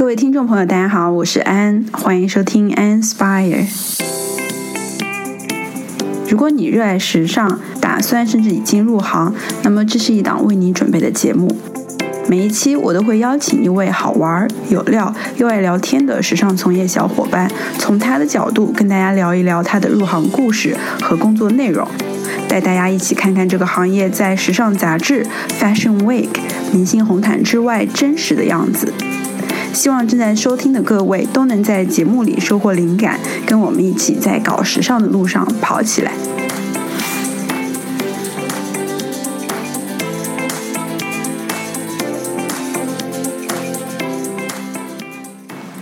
各位听众朋友，大家好，我是安，欢迎收听 Inspire。如果你热爱时尚，打算甚至已经入行，那么这是一档为你准备的节目。每一期我都会邀请一位好玩、有料又爱聊天的时尚从业小伙伴，从他的角度跟大家聊一聊他的入行故事和工作内容，带大家一起看看这个行业在时尚杂志、Fashion Week、明星红毯之外真实的样子。希望正在收听的各位都能在节目里收获灵感，跟我们一起在搞时尚的路上跑起来。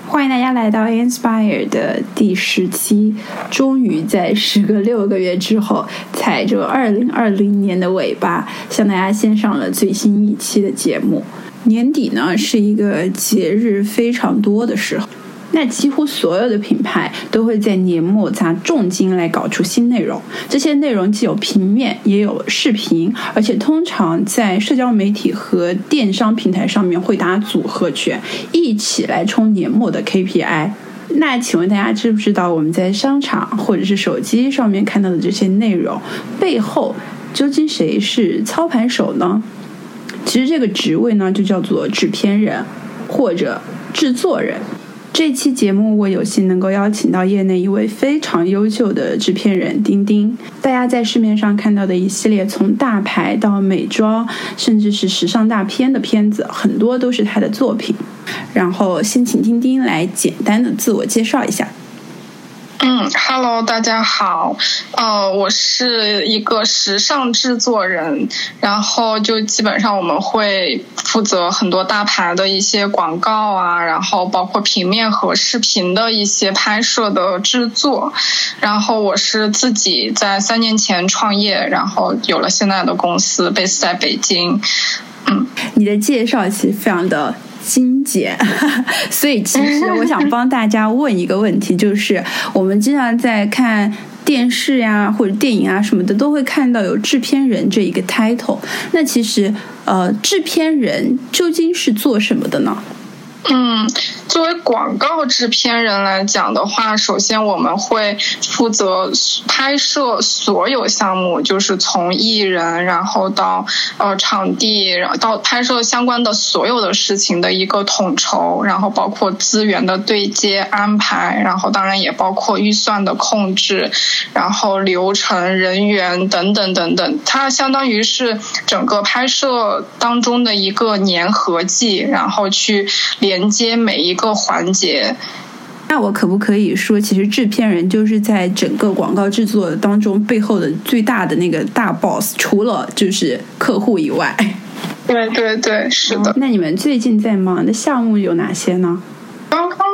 欢迎大家来到 Inspire 的第十期，终于在时隔六个月之后，踩着二零二零年的尾巴，向大家献上了最新一期的节目。年底呢是一个节日非常多的时候，那几乎所有的品牌都会在年末砸重金来搞出新内容。这些内容既有平面，也有视频，而且通常在社交媒体和电商平台上面会打组合拳，一起来冲年末的 KPI。那请问大家知不知道我们在商场或者是手机上面看到的这些内容背后，究竟谁是操盘手呢？其实这个职位呢，就叫做制片人或者制作人。这期节目我有幸能够邀请到业内一位非常优秀的制片人丁丁。大家在市面上看到的一系列从大牌到美妆，甚至是时尚大片的片子，很多都是他的作品。然后先请丁丁来简单的自我介绍一下。嗯，Hello，大家好，呃，我是一个时尚制作人，然后就基本上我们会负责很多大牌的一些广告啊，然后包括平面和视频的一些拍摄的制作，然后我是自己在三年前创业，然后有了现在的公司，base 在北京。嗯，你的介绍其实非常的。精简，所以其实我想帮大家问一个问题，就是我们经常在看电视呀或者电影啊什么的，都会看到有制片人这一个 title。那其实，呃，制片人究竟是做什么的呢？嗯，作为广告制片人来讲的话，首先我们会负责拍摄所有项目，就是从艺人，然后到呃场地，然后到拍摄相关的所有的事情的一个统筹，然后包括资源的对接安排，然后当然也包括预算的控制，然后流程、人员等等等等，它相当于是整个拍摄当中的一个粘合剂，然后去连。接每一个环节，那我可不可以说，其实制片人就是在整个广告制作当中背后的最大的那个大 boss，除了就是客户以外。对对对，是的。那你们最近在忙的项目有哪些呢？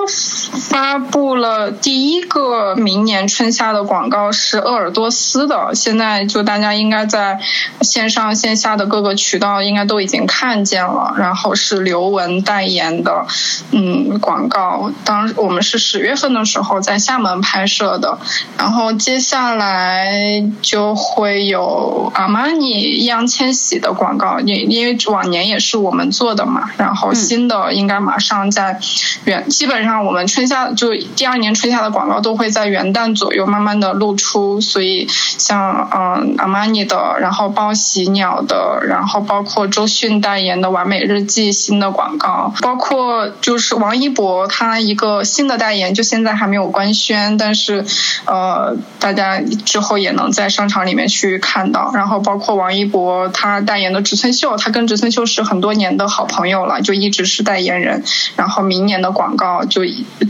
发布了第一个明年春夏的广告是鄂尔多斯的，现在就大家应该在线上线下的各个渠道应该都已经看见了。然后是刘雯代言的，嗯，广告。当我们是十月份的时候在厦门拍摄的，然后接下来就会有阿玛尼易烊千玺的广告，因因为往年也是我们做的嘛。然后新的应该马上在原。基本上我们春夏就第二年春夏的广告都会在元旦左右慢慢的露出，所以像嗯阿玛尼的，然后包喜鸟的，然后包括周迅代言的完美日记新的广告，包括就是王一博他一个新的代言，就现在还没有官宣，但是呃大家之后也能在商场里面去看到，然后包括王一博他代言的植村秀，他跟植村秀是很多年的好朋友了，就一直是代言人，然后明年的。广告就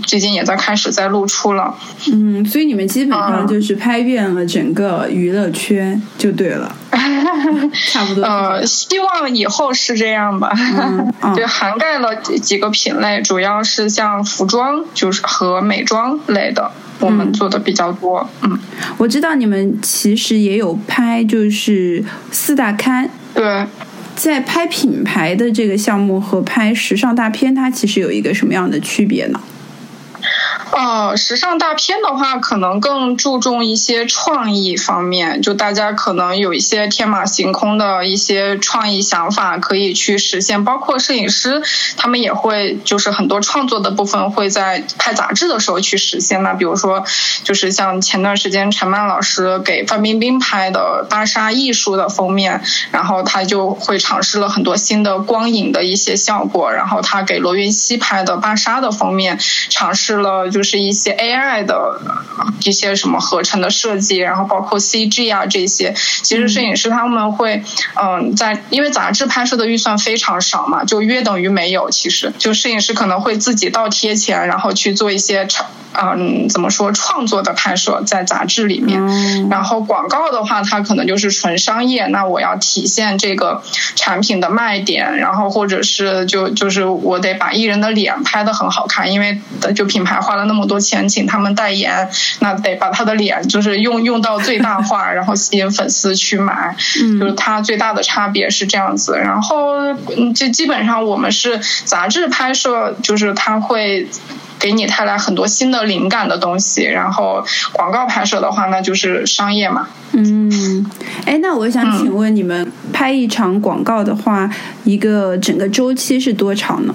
最近也在开始在露出了，嗯，所以你们基本上就是拍遍了整个娱乐圈就对了，差不多。呃，希望以后是这样吧，就涵盖了几个品类，主要是像服装就是和美妆类的，我们做的比较多。嗯，我知道你们其实也有拍就是四大刊，对。在拍品牌的这个项目和拍时尚大片，它其实有一个什么样的区别呢？呃，时尚大片的话，可能更注重一些创意方面，就大家可能有一些天马行空的一些创意想法可以去实现，包括摄影师他们也会就是很多创作的部分会在拍杂志的时候去实现。那比如说，就是像前段时间陈曼老师给范冰冰拍的《芭莎艺术》的封面，然后他就会尝试了很多新的光影的一些效果，然后他给罗云熙拍的《芭莎》的封面尝试了就。是一些 AI 的一些什么合成的设计，然后包括 CG 啊这些，其实摄影师他们会嗯在因为杂志拍摄的预算非常少嘛，就约等于没有。其实就摄影师可能会自己倒贴钱，然后去做一些长嗯怎么说创作的拍摄在杂志里面。然后广告的话，它可能就是纯商业。那我要体现这个产品的卖点，然后或者是就就是我得把艺人的脸拍的很好看，因为就品牌花了那么。那么多钱请他们代言，那得把他的脸就是用用到最大化，然后吸引粉丝去买，就是它最大的差别是这样子。然后就基本上我们是杂志拍摄，就是它会给你带来很多新的灵感的东西。然后广告拍摄的话，那就是商业嘛。嗯，哎，那我想请问你们拍一场广告的话，一个整个周期是多长呢？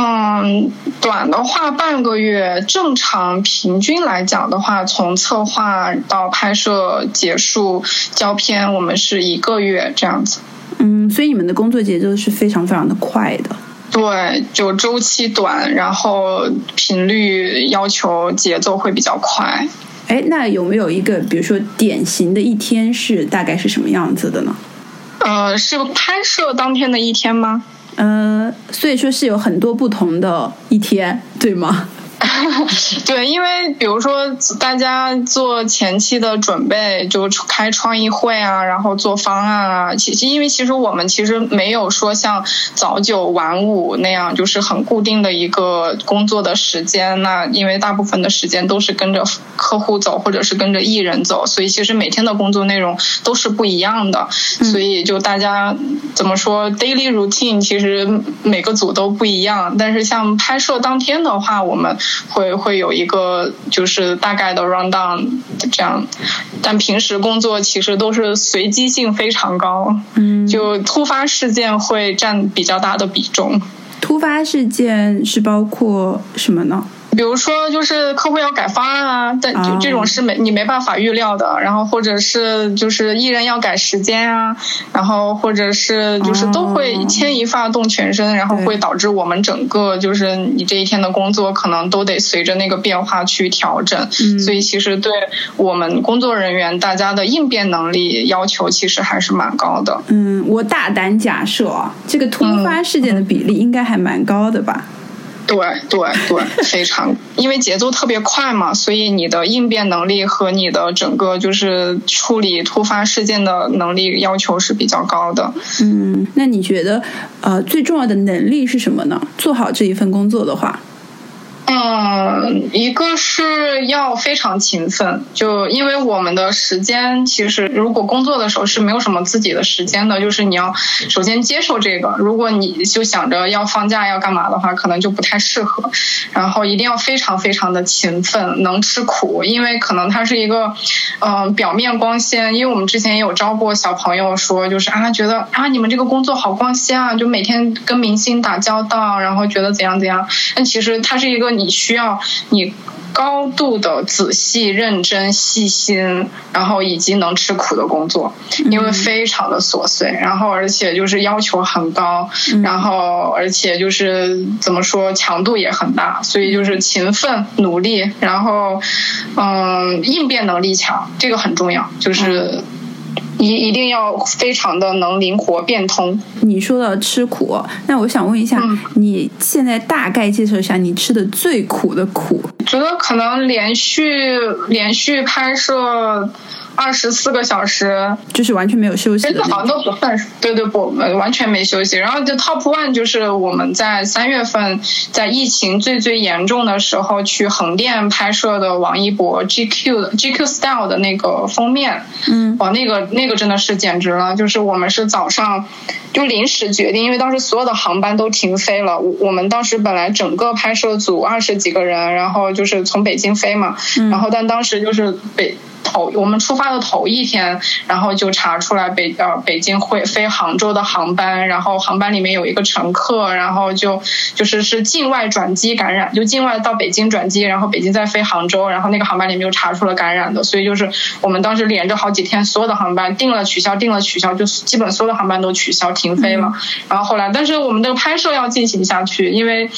嗯，短的话半个月，正常平均来讲的话，从策划到拍摄结束胶片，我们是一个月这样子。嗯，所以你们的工作节奏是非常非常的快的。对，就周期短，然后频率要求节奏会比较快。哎，那有没有一个，比如说典型的一天是大概是什么样子的呢？呃，是拍摄当天的一天吗？嗯，所以说是有很多不同的一天，对吗？对，因为比如说大家做前期的准备，就开创意会啊，然后做方案啊。其实，因为其实我们其实没有说像早九晚五那样，就是很固定的一个工作的时间。那因为大部分的时间都是跟着客户走，或者是跟着艺人走，所以其实每天的工作内容都是不一样的。所以就大家怎么说，daily routine 其实每个组都不一样。但是像拍摄当天的话，我们会会有一个就是大概的 run down 这样，但平时工作其实都是随机性非常高，嗯，就突发事件会占比较大的比重。突发事件是包括什么呢？比如说，就是客户要改方案啊，但就这种是没你没办法预料的。然后或者是就是艺人要改时间啊，然后或者是就是都会牵一发动全身，然后会导致我们整个就是你这一天的工作可能都得随着那个变化去调整。所以其实对我们工作人员大家的应变能力要求其实还是蛮高的。嗯，我大胆假设，这个突发事件的比例应该还蛮高的吧。对对对，非常，因为节奏特别快嘛，所以你的应变能力和你的整个就是处理突发事件的能力要求是比较高的。嗯，那你觉得呃最重要的能力是什么呢？做好这一份工作的话。嗯，一个是要非常勤奋，就因为我们的时间其实如果工作的时候是没有什么自己的时间的，就是你要首先接受这个。如果你就想着要放假要干嘛的话，可能就不太适合。然后一定要非常非常的勤奋，能吃苦，因为可能它是一个嗯表面光鲜。因为我们之前也有招过小朋友说，就是啊觉得啊你们这个工作好光鲜啊，就每天跟明星打交道，然后觉得怎样怎样。但其实它是一个。你需要你高度的仔细、认真、细心，然后以及能吃苦的工作，因为非常的琐碎，然后而且就是要求很高，然后而且就是怎么说强度也很大，所以就是勤奋努力，然后嗯应变能力强，这个很重要，就是。一一定要非常的能灵活变通。你说的吃苦，那我想问一下，你现在大概介绍一下你吃的最苦的苦？觉得可能连续连续拍摄二十四个小时，就是完全没有休息的。好像都不算，对对不，完全没休息。然后就 Top One 就是我们在三月份在疫情最最严重的时候去横店拍摄的王一博 GQ 的 GQ Style 的那个封面，嗯，哇，那个那个真的是简直了，就是我们是早上就临时决定，因为当时所有的航班都停飞了，我我们当时本来整个拍摄组二十几个人，然后就是从北京飞嘛，嗯然后但当时就是北。头我们出发的头一天，然后就查出来北呃北京会飞杭州的航班，然后航班里面有一个乘客，然后就就是是境外转机感染，就境外到北京转机，然后北京再飞杭州，然后那个航班里面又查出了感染的，所以就是我们当时连着好几天，所有的航班定了取消，定了取消，就基本所有的航班都取消停飞了。然后后来，但是我们的拍摄要进行下去，因为。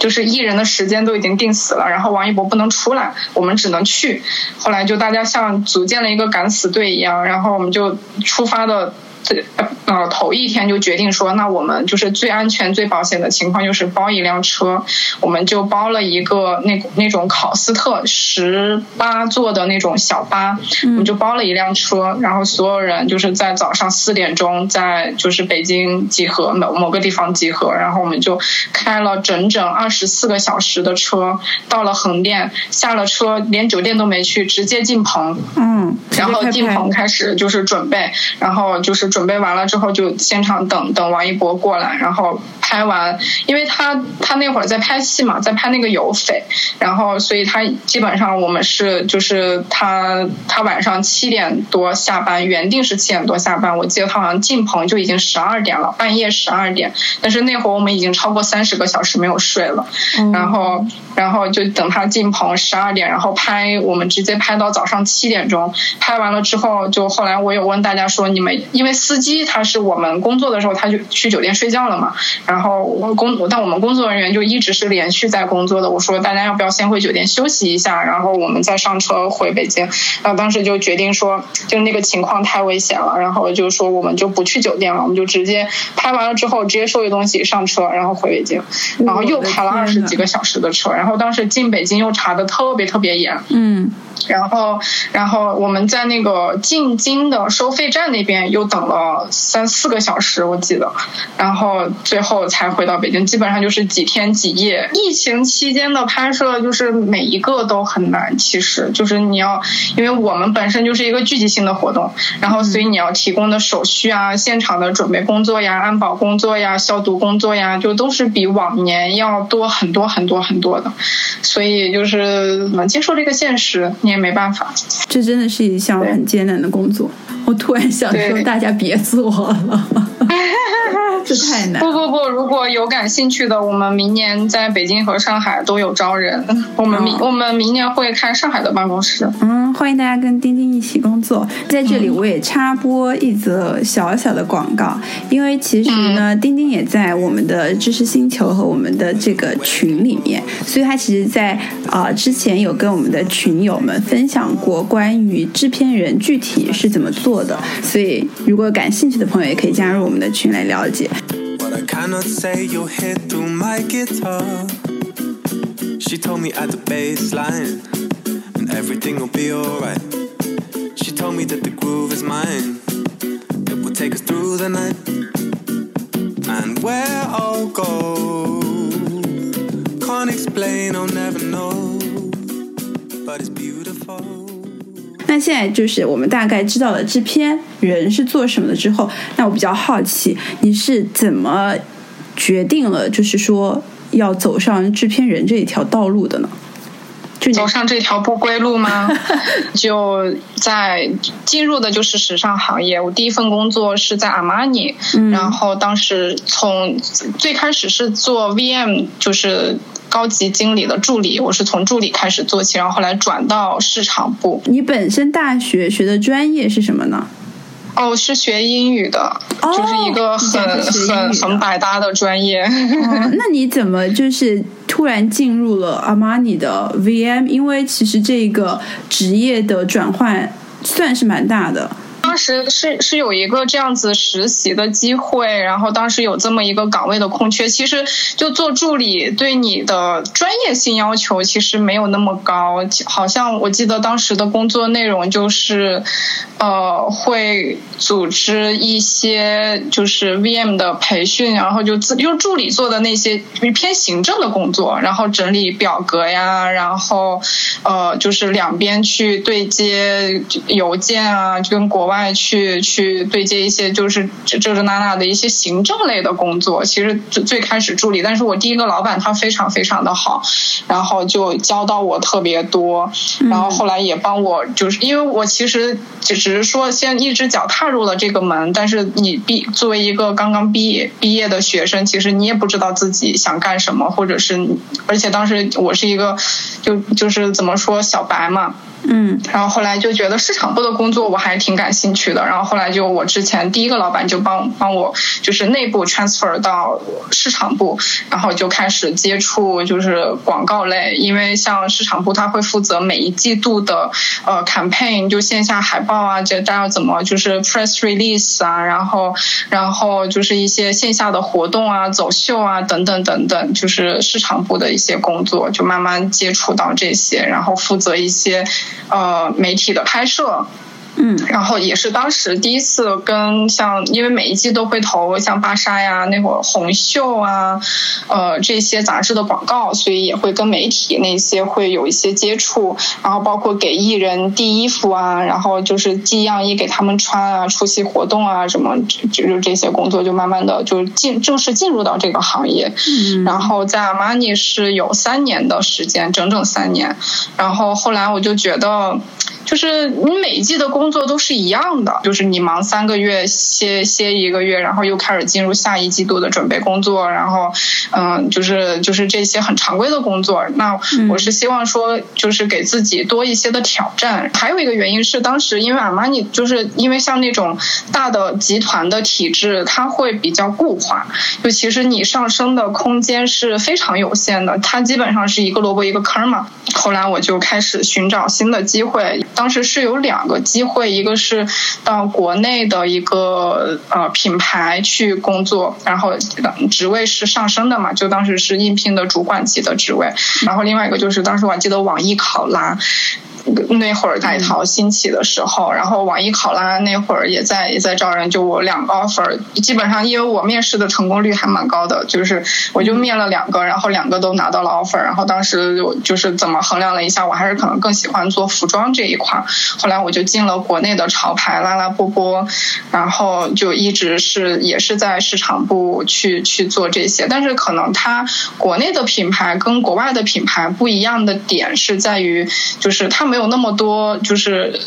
就是艺人的时间都已经定死了，然后王一博不能出来，我们只能去。后来就大家像组建了一个敢死队一样，然后我们就出发的。这呃头一天就决定说，那我们就是最安全、最保险的情况就是包一辆车，我们就包了一个那那种考斯特十八座的那种小巴，我们就包了一辆车，然后所有人就是在早上四点钟在就是北京集合某某个地方集合，然后我们就开了整整二十四个小时的车到了横店，下了车连酒店都没去，直接进棚，嗯，然后进棚开始就是准备，然后就是。准备完了之后，就现场等等王一博过来，然后拍完，因为他他那会儿在拍戏嘛，在拍那个有匪，然后所以他基本上我们是就是他他晚上七点多下班，原定是七点多下班，我记得他好像进棚就已经十二点了，半夜十二点，但是那会儿我们已经超过三十个小时没有睡了，然后然后就等他进棚十二点，然后拍我们直接拍到早上七点钟，拍完了之后就后来我有问大家说你们因为。司机他是我们工作的时候他就去酒店睡觉了嘛，然后我工但我们工作人员就一直是连续在工作的。我说大家要不要先回酒店休息一下，然后我们再上车回北京。然后当时就决定说，就那个情况太危险了，然后就说我们就不去酒店了，我们就直接拍完了之后直接收拾东西上车，然后回北京。然后又开了二十几个小时的车，然后当时进北京又查的特别特别严。嗯。然后，然后我们在那个进京的收费站那边又等了三四个小时，我记得，然后最后才回到北京。基本上就是几天几夜。疫情期间的拍摄就是每一个都很难，其实就是你要，因为我们本身就是一个聚集性的活动，然后所以你要提供的手续啊、现场的准备工作呀、安保工作呀、消毒工作呀，就都是比往年要多很多很多很多的。所以就是能接受这个现实。也没办法，这真的是一项很艰难的工作。我突然想说，大家别做了。这太难！不不不，如果有感兴趣的，我们明年在北京和上海都有招人。我们明我们明年会开上海的办公室。嗯，欢迎大家跟丁丁一起工作。在这里，我也插播一则小小的广告，因为其实呢，丁丁也在我们的知识星球和我们的这个群里面，所以他其实，在啊之前有跟我们的群友们分享过关于制片人具体是怎么做的。所以，如果感兴趣的朋友，也可以加入我们的群来了解。What I cannot say, you'll hear through my guitar. She told me at the bass line, and everything will be alright. She told me that the groove is mine, it will take us through the night. And where I'll go, can't explain, I'll never know, but it's beautiful. 那现在就是我们大概知道了制片 人是做什么的之后，那我比较好奇，你是怎么决定了就是说要走上制片人这一条道路的呢？就走上这条不归路吗？就在进入的就是时尚行业。我第一份工作是在阿玛尼，然后当时从最开始是做 VM，就是。高级经理的助理，我是从助理开始做起，然后后来转到市场部。你本身大学学的专业是什么呢？哦，是学英语的，就是一个很很很百搭的专业。那你怎么就是突然进入了阿玛尼的 VM？因为其实这个职业的转换算是蛮大的。当时是是有一个这样子实习的机会，然后当时有这么一个岗位的空缺。其实就做助理，对你的专业性要求其实没有那么高。好像我记得当时的工作内容就是，呃，会组织一些就是 VM 的培训，然后就自用助理做的那些偏行政的工作，然后整理表格呀，然后呃，就是两边去对接邮件啊，就跟国外去去对接一些就是这这那那的一些行政类的工作。其实最最开始助理，但是我第一个老板他非常非常的好，然后就教到我特别多，然后后来也帮我，就是因为我其实只是说先一只脚踏入了这个门，但是你毕作为一个刚刚毕业毕业的学生，其实你也不知道自己想干什么，或者是而且当时我是一个就就是怎么说小白嘛。嗯，然后后来就觉得市场部的工作我还挺感兴趣的，然后后来就我之前第一个老板就帮帮我就是内部 transfer 到市场部，然后就开始接触就是广告类，因为像市场部他会负责每一季度的呃 campaign，就线下海报啊，这大家怎么就是 press release 啊，然后然后就是一些线下的活动啊、走秀啊等等等等，就是市场部的一些工作，就慢慢接触到这些，然后负责一些。呃，媒体的拍摄。嗯，然后也是当时第一次跟像，因为每一季都会投像芭莎呀，那会儿红袖啊，呃这些杂志的广告，所以也会跟媒体那些会有一些接触，然后包括给艺人递衣服啊，然后就是寄样衣给他们穿啊，出席活动啊什么，就就这些工作就慢慢的就进正式进入到这个行业。嗯，然后在阿玛尼是有三年的时间，整整三年，然后后来我就觉得。就是你每一季的工作都是一样的，就是你忙三个月，歇歇一个月，然后又开始进入下一季度的准备工作，然后，嗯，就是就是这些很常规的工作。那我是希望说，就是给自己多一些的挑战。还有一个原因是，当时因为阿玛尼，就是因为像那种大的集团的体制，它会比较固化，就其实你上升的空间是非常有限的，它基本上是一个萝卜一个坑嘛。后来我就开始寻找新的机会。当时是有两个机会，一个是到国内的一个呃品牌去工作，然后职位是上升的嘛，就当时是应聘的主管级的职位。然后另外一个就是当时我还记得网易考拉。那会儿大淘兴起的时候，然后网易考拉那会儿也在也在招人，就我两个 offer，基本上因为我面试的成功率还蛮高的，就是我就面了两个，然后两个都拿到了 offer，然后当时我就是怎么衡量了一下，我还是可能更喜欢做服装这一块，后来我就进了国内的潮牌拉拉波波，然后就一直是也是在市场部去去做这些，但是可能它国内的品牌跟国外的品牌不一样的点是在于，就是他们。没有那么多，就是。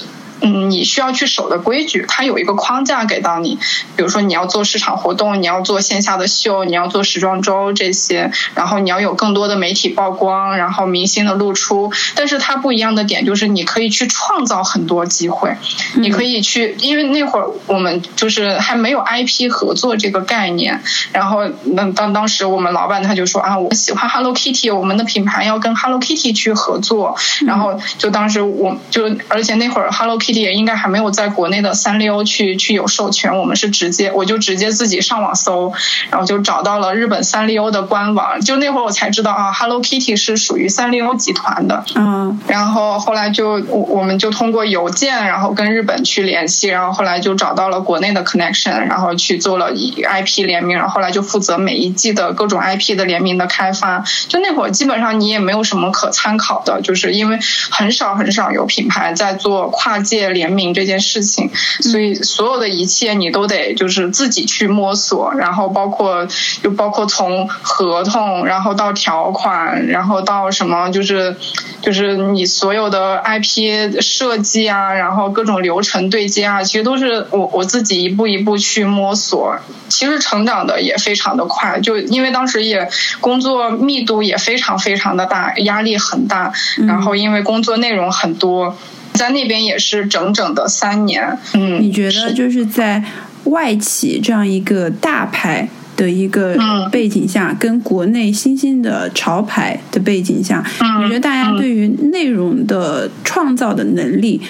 嗯，你需要去守的规矩，它有一个框架给到你。比如说，你要做市场活动，你要做线下的秀，你要做时装周这些，然后你要有更多的媒体曝光，然后明星的露出。但是它不一样的点就是，你可以去创造很多机会，你可以去，因为那会儿我们就是还没有 IP 合作这个概念。然后，那当当时我们老板他就说啊，我喜欢 Hello Kitty，我们的品牌要跟 Hello Kitty 去合作。然后就当时我就，而且那会儿 Hello Kitty。也应该还没有在国内的三丽鸥去去有授权，我们是直接我就直接自己上网搜，然后就找到了日本三丽鸥的官网，就那会儿我才知道啊，Hello Kitty 是属于三丽鸥集团的。嗯，然后后来就我我们就通过邮件，然后跟日本去联系，然后后来就找到了国内的 connection，然后去做了 IP 联名，然后后来就负责每一季的各种 IP 的联名的开发。就那会儿基本上你也没有什么可参考的，就是因为很少很少有品牌在做跨界。联名这件事情，所以所有的一切你都得就是自己去摸索，然后包括就包括从合同，然后到条款，然后到什么就是就是你所有的 IP 设计啊，然后各种流程对接啊，其实都是我我自己一步一步去摸索。其实成长的也非常的快，就因为当时也工作密度也非常非常的大，压力很大，然后因为工作内容很多。在那边也是整整的三年。嗯，你觉得就是在外企这样一个大牌的的一个背景下，跟国内新兴的潮牌的背景下，你觉得大家对于内容的创造的能力，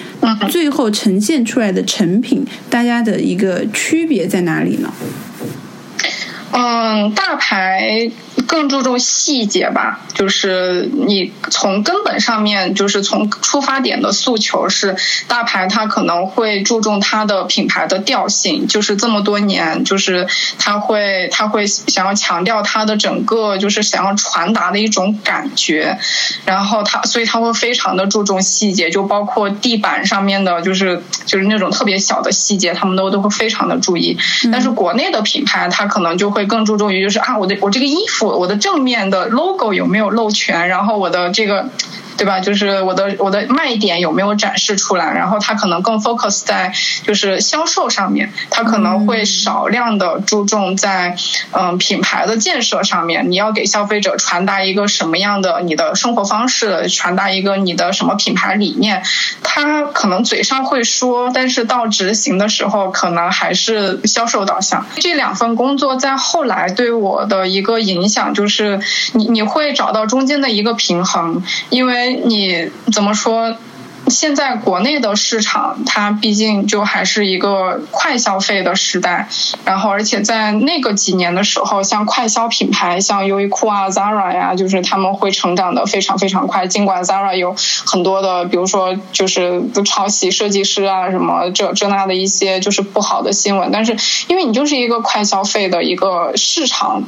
最后呈现出来的成品，大家的一个区别在哪里呢？嗯，大牌。更注重细节吧，就是你从根本上面，就是从出发点的诉求是大牌，它可能会注重它的品牌的调性，就是这么多年，就是它会它会想要强调它的整个就是想要传达的一种感觉，然后它所以它会非常的注重细节，就包括地板上面的，就是就是那种特别小的细节，他们都都会非常的注意。但是国内的品牌，它可能就会更注重于就是啊，我的我这个衣服。我的正面的 logo 有没有露全？然后我的这个。对吧？就是我的我的卖点有没有展示出来？然后他可能更 focus 在就是销售上面，他可能会少量的注重在嗯品牌的建设上面。你要给消费者传达一个什么样的你的生活方式，传达一个你的什么品牌理念？他可能嘴上会说，但是到执行的时候，可能还是销售导向。这两份工作在后来对我的一个影响就是，你你会找到中间的一个平衡，因为。你怎么说？现在国内的市场，它毕竟就还是一个快消费的时代。然后，而且在那个几年的时候，像快消品牌，像优衣库啊、Zara 呀，就是他们会成长的非常非常快。尽管 Zara 有很多的，比如说就是抄袭设计师啊，什么这这那的一些就是不好的新闻，但是因为你就是一个快消费的一个市场。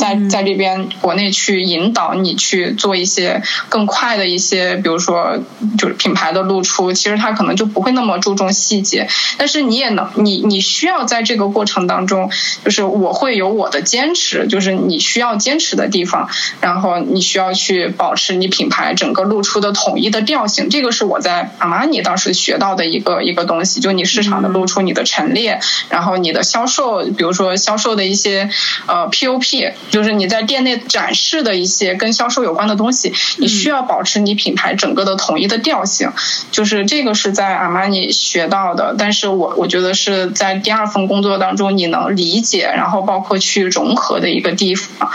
在在这边国内去引导你去做一些更快的一些，比如说就是品牌的露出，其实他可能就不会那么注重细节，但是你也能你你需要在这个过程当中，就是我会有我的坚持，就是你需要坚持的地方，然后你需要去保持你品牌整个露出的统一的调性，这个是我在阿玛尼当时学到的一个一个东西，就你市场的露出，你的陈列，然后你的销售，比如说销售的一些呃 POP。就是你在店内展示的一些跟销售有关的东西，你需要保持你品牌整个的统一的调性。就是这个是在阿玛尼学到的，但是我我觉得是在第二份工作当中你能理解，然后包括去融合的一个地方。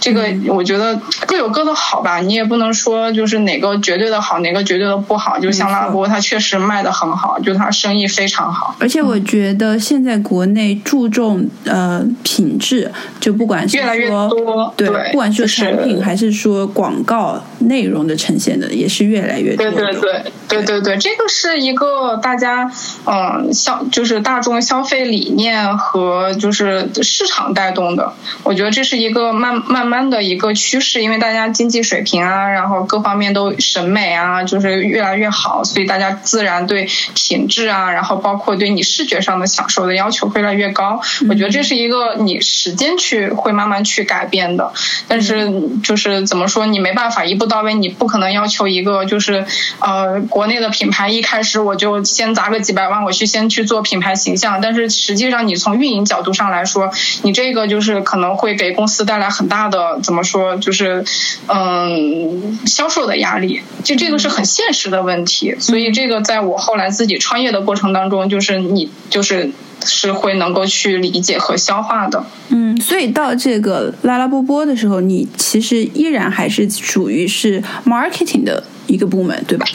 这个我觉得各有各的好吧，你也不能说就是哪个绝对的好，哪个绝对的不好。就像拉波，它确实卖的很好，就它生意非常好。而且我觉得现在国内注重呃品质，就不管是越来越多，对，不管是产品还是说广告内容的呈现的，也是越来越多。对对对对对对，这个是一个大家嗯消就是大众消费理念和就是市场带动的。我觉得这是一个慢慢。慢慢的一个趋势，因为大家经济水平啊，然后各方面都审美啊，就是越来越好，所以大家自然对品质啊，然后包括对你视觉上的享受的要求越来越高。我觉得这是一个你时间去会慢慢去改变的，但是就是怎么说，你没办法一步到位，你不可能要求一个就是呃国内的品牌一开始我就先砸个几百万，我去先去做品牌形象，但是实际上你从运营角度上来说，你这个就是可能会给公司带来很大的。怎么说？就是，嗯，销售的压力，就这个是很现实的问题。所以这个在我后来自己创业的过程当中，就是你就是是会能够去理解和消化的。嗯，所以到这个拉拉波波的时候，你其实依然还是属于是 marketing 的一个部门，对吧？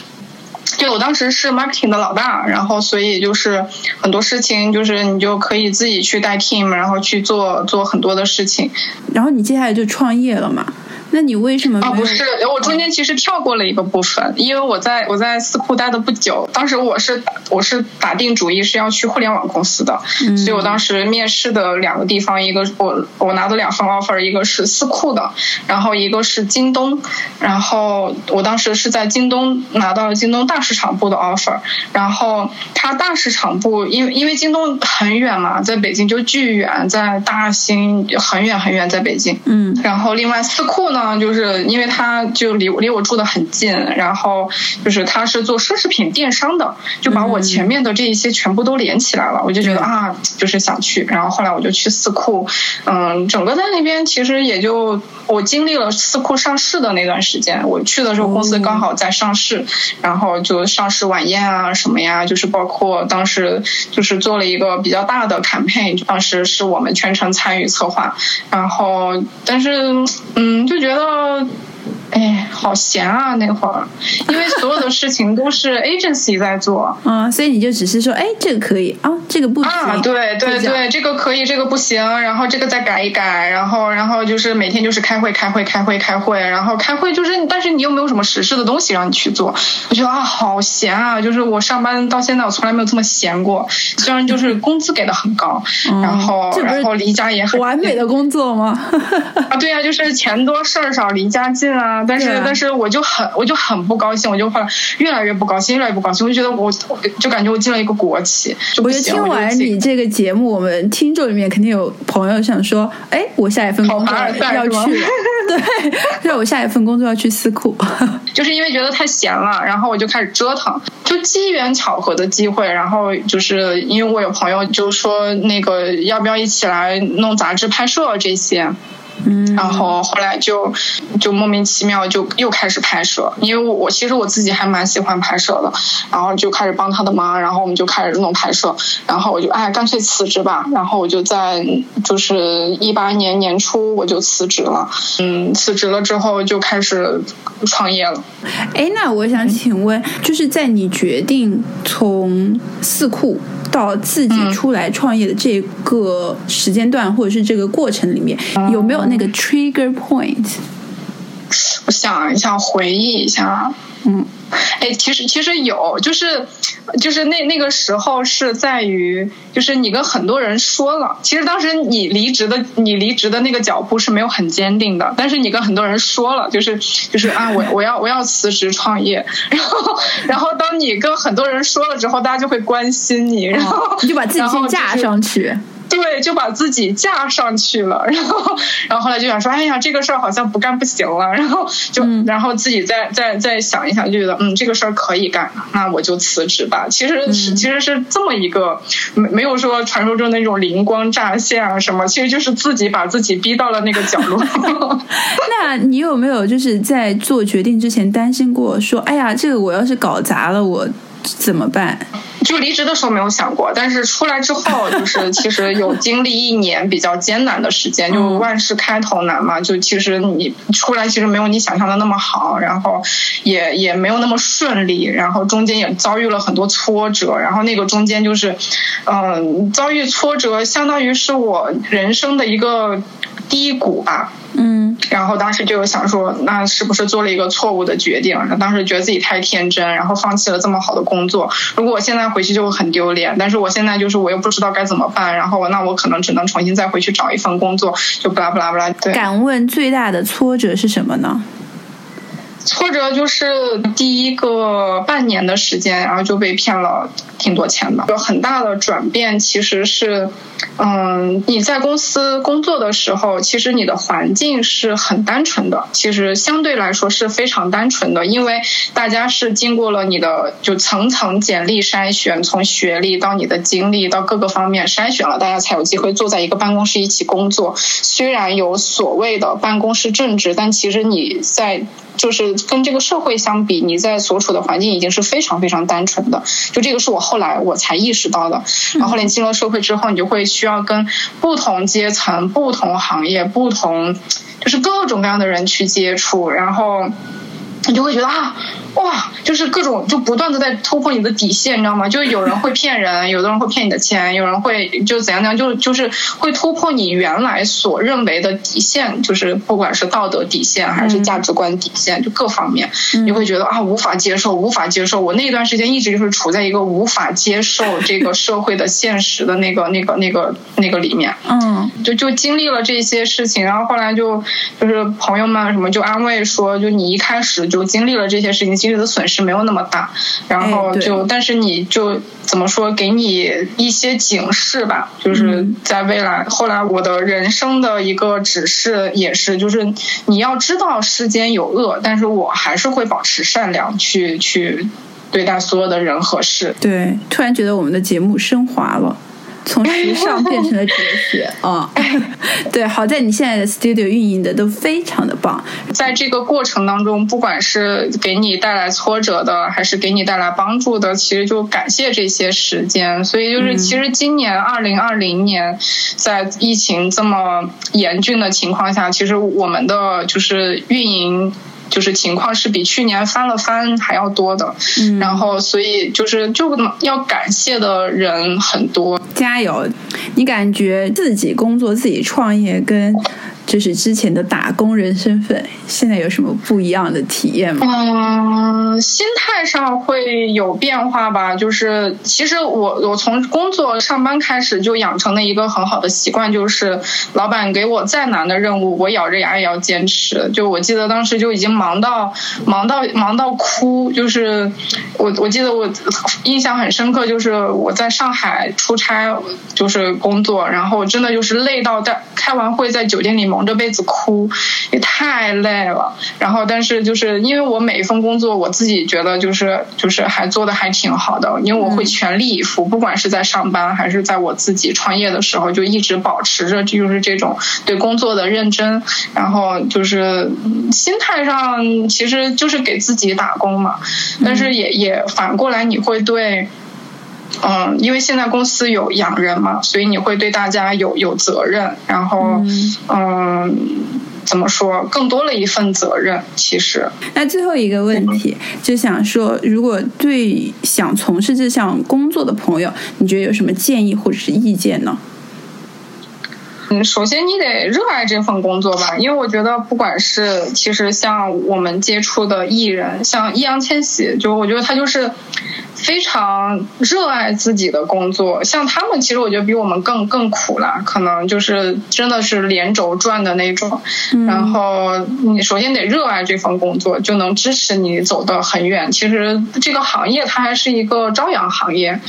对，我当时是 marketing 的老大，然后所以就是很多事情就是你就可以自己去带 team，然后去做做很多的事情。然后你接下来就创业了嘛？那你为什么？啊，不是，我中间其实跳过了一个部分，因为我在我在四库待的不久，当时我是我是打定主意是要去互联网公司的，所以我当时面试的两个地方，一个我我拿的两份 offer，一个是四库的，然后一个是京东，然后我当时是在京东拿到了京东大市场部的 offer，然后它大市场部因为因为京东很远嘛，在北京就巨远，在大兴很远很远，在北京，嗯，然后另外四库呢。呢，就是因为他就离离我住的很近，然后就是他是做奢侈品电商的，就把我前面的这一些全部都连起来了，我就觉得啊，就是想去。然后后来我就去四库，嗯，整个在那边其实也就我经历了四库上市的那段时间，我去的时候公司刚好在上市，然后就上市晚宴啊什么呀，就是包括当时就是做了一个比较大的 campaign，当时是我们全程参与策划，然后但是嗯就觉得。puedo 哎，好闲啊！那会儿，因为所有的事情都是 agency 在做，嗯，所以你就只是说，哎，这个可以啊，这个不行，啊，对对对，这个可以，这个不行，然后这个再改一改，然后然后就是每天就是开会开会开会开会，然后开会就是，但是你又没有什么实事的东西让你去做，我觉得啊，好闲啊！就是我上班到现在，我从来没有这么闲过。虽然就是 工资给的很高，然后然后离家也很完美的工作吗？啊，对呀，就是钱多事儿少，离家近啊。但是，但是我就很，我就很不高兴，我就后来越来越不高兴，越来越不高兴，我就觉得我，就感觉我进了一个国企。我觉得听完你这个节目，我们听众里面肯定有朋友想说，哎，我下一份工作要去，对，对，我下一份工作要去思库，就是因为觉得太闲了，然后我就开始折腾，就机缘巧合的机会，然后就是因为我有朋友就说那个要不要一起来弄杂志拍摄这些。嗯，然后后来就就莫名其妙就又开始拍摄，因为我我其实我自己还蛮喜欢拍摄的，然后就开始帮他的忙，然后我们就开始弄拍摄，然后我就哎干脆辞职吧，然后我就在就是一八年年初我就辞职了，嗯，辞职了之后就开始创业了。哎，那我想请问，就是在你决定从四库。到自己出来创业的这个时间段，或者是这个过程里面，有没有那个 trigger point？我想一下，回忆一下，嗯。哎，其实其实有，就是就是那那个时候是在于，就是你跟很多人说了，其实当时你离职的你离职的那个脚步是没有很坚定的，但是你跟很多人说了，就是就是啊，我我要我要辞职创业，然后然后当你跟很多人说了之后，大家就会关心你，然后你就把自己先架上去。对，就把自己架上去了，然后，然后后来就想说，哎呀，这个事儿好像不干不行了，然后就，然后自己再再再想一想，就觉得，嗯，这个事儿可以干，那我就辞职吧。其实是其实是这么一个，没没有说传说中那种灵光乍现啊什么，其实就是自己把自己逼到了那个角落。那你有没有就是在做决定之前担心过，说，哎呀，这个我要是搞砸了，我怎么办？就离职的时候没有想过，但是出来之后，就是 其实有经历一年比较艰难的时间，就万事开头难嘛。就其实你出来其实没有你想象的那么好，然后也也没有那么顺利，然后中间也遭遇了很多挫折，然后那个中间就是，嗯，遭遇挫折相当于是我人生的一个低谷吧。嗯，然后当时就有想说，那是不是做了一个错误的决定？当时觉得自己太天真，然后放弃了这么好的工工作。如果我现在回去就会很丢脸，但是我现在就是我又不知道该怎么办，然后那我可能只能重新再回去找一份工作，就巴拉巴拉巴拉。对，敢问最大的挫折是什么呢？挫折就是第一个半年的时间，然后就被骗了挺多钱的。有很大的转变，其实是，嗯，你在公司工作的时候，其实你的环境是很单纯的，其实相对来说是非常单纯的，因为大家是经过了你的就层层简历筛选，从学历到你的经历到各个方面筛选了，大家才有机会坐在一个办公室一起工作。虽然有所谓的办公室政治，但其实你在。就是跟这个社会相比，你在所处的环境已经是非常非常单纯的。就这个是我后来我才意识到的。然后后来进了社会之后，你就会需要跟不同阶层、不同行业、不同就是各种各样的人去接触，然后你就会觉得啊。哇，就是各种就不断的在突破你的底线，你知道吗？就有人会骗人，有的人会骗你的钱，有人会就怎样怎样，就就是会突破你原来所认为的底线，就是不管是道德底线还是价值观底线，就各方面，你会觉得啊无法接受，无法接受。我那段时间一直就是处在一个无法接受这个社会的现实的那个那个那个那个里面，嗯，就就经历了这些事情，然后后来就就是朋友们什么就安慰说，就你一开始就经历了这些事情。经历的损失没有那么大，然后就但是你就怎么说，给你一些警示吧，就是在未来。后来我的人生的一个指示也是，就是你要知道世间有恶，但是我还是会保持善良，去去对待所有的人和事。对，突然觉得我们的节目升华了。从时尚变成了哲学啊！对，好在你现在的 studio 运营的都非常的棒。在这个过程当中，不管是给你带来挫折的，还是给你带来帮助的，其实就感谢这些时间。所以就是，其实今年二零二零年，在疫情这么严峻的情况下，其实我们的就是运营。就是情况是比去年翻了番还要多的，然后所以就是就要感谢的人很多，加油！你感觉自己工作、自己创业跟。就是之前的打工人身份，现在有什么不一样的体验吗？嗯，心态上会有变化吧。就是其实我我从工作上班开始就养成了一个很好的习惯，就是老板给我再难的任务，我咬着牙也要坚持。就我记得当时就已经忙到忙到忙到哭，就是我我记得我印象很深刻，就是我在上海出差，就是工作，然后真的就是累到在开完会在酒店里。忙着被子哭，也太累了。然后，但是就是因为我每一份工作，我自己觉得就是就是还做的还挺好的，因为我会全力以赴，不管是在上班还是在我自己创业的时候，就一直保持着就是这种对工作的认真。然后就是心态上，其实就是给自己打工嘛。但是也也反过来，你会对。嗯，因为现在公司有养人嘛，所以你会对大家有有责任，然后嗯，怎么说，更多了一份责任。其实，那最后一个问题，就想说，如果对想从事这项工作的朋友，你觉得有什么建议或者是意见呢？嗯，首先你得热爱这份工作吧，因为我觉得不管是其实像我们接触的艺人，像易烊千玺，就我觉得他就是。非常热爱自己的工作，像他们其实我觉得比我们更更苦啦，可能就是真的是连轴转的那种。然后你首先得热爱这份工作，就能支持你走得很远。其实这个行业它还是一个朝阳行业，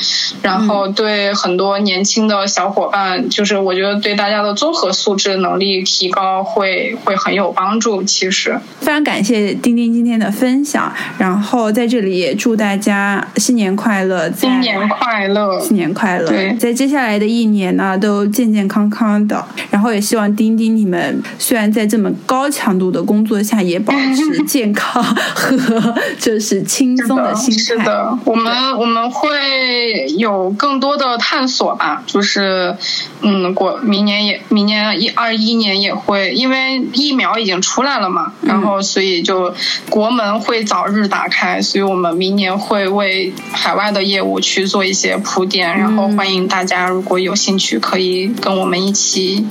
然后对很多年轻的小伙伴，就是我觉得对大家的综合素质能力提高会会很有帮助。其实非常感谢丁丁今天的分享，然后在这里也祝大家新年。年快乐！新年快乐！新年快乐！对，在接下来的一年呢，都健健康康的。然后也希望丁丁你们虽然在这么高强度的工作下，也保持 健康和 就是轻松的心态。是的，我们我们会有更多的探索吧。就是嗯，过明年也明年一二一年也会，因为疫苗已经出来了嘛，然后所以就国门会早日打开，所以我们明年会为。海外的业务去做一些铺垫，然后欢迎大家，如果有兴趣，可以跟我们一起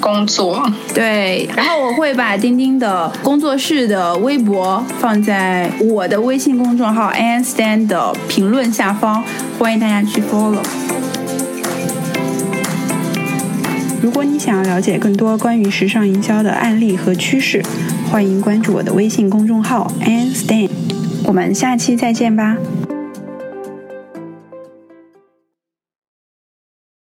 工作。对，然后我会把钉钉的工作室的微博放在我的微信公众号 An Stand 的评论下方，欢迎大家去 follow。如果你想要了解更多关于时尚营销的案例和趋势，欢迎关注我的微信公众号 An Stand。我们下期再见吧。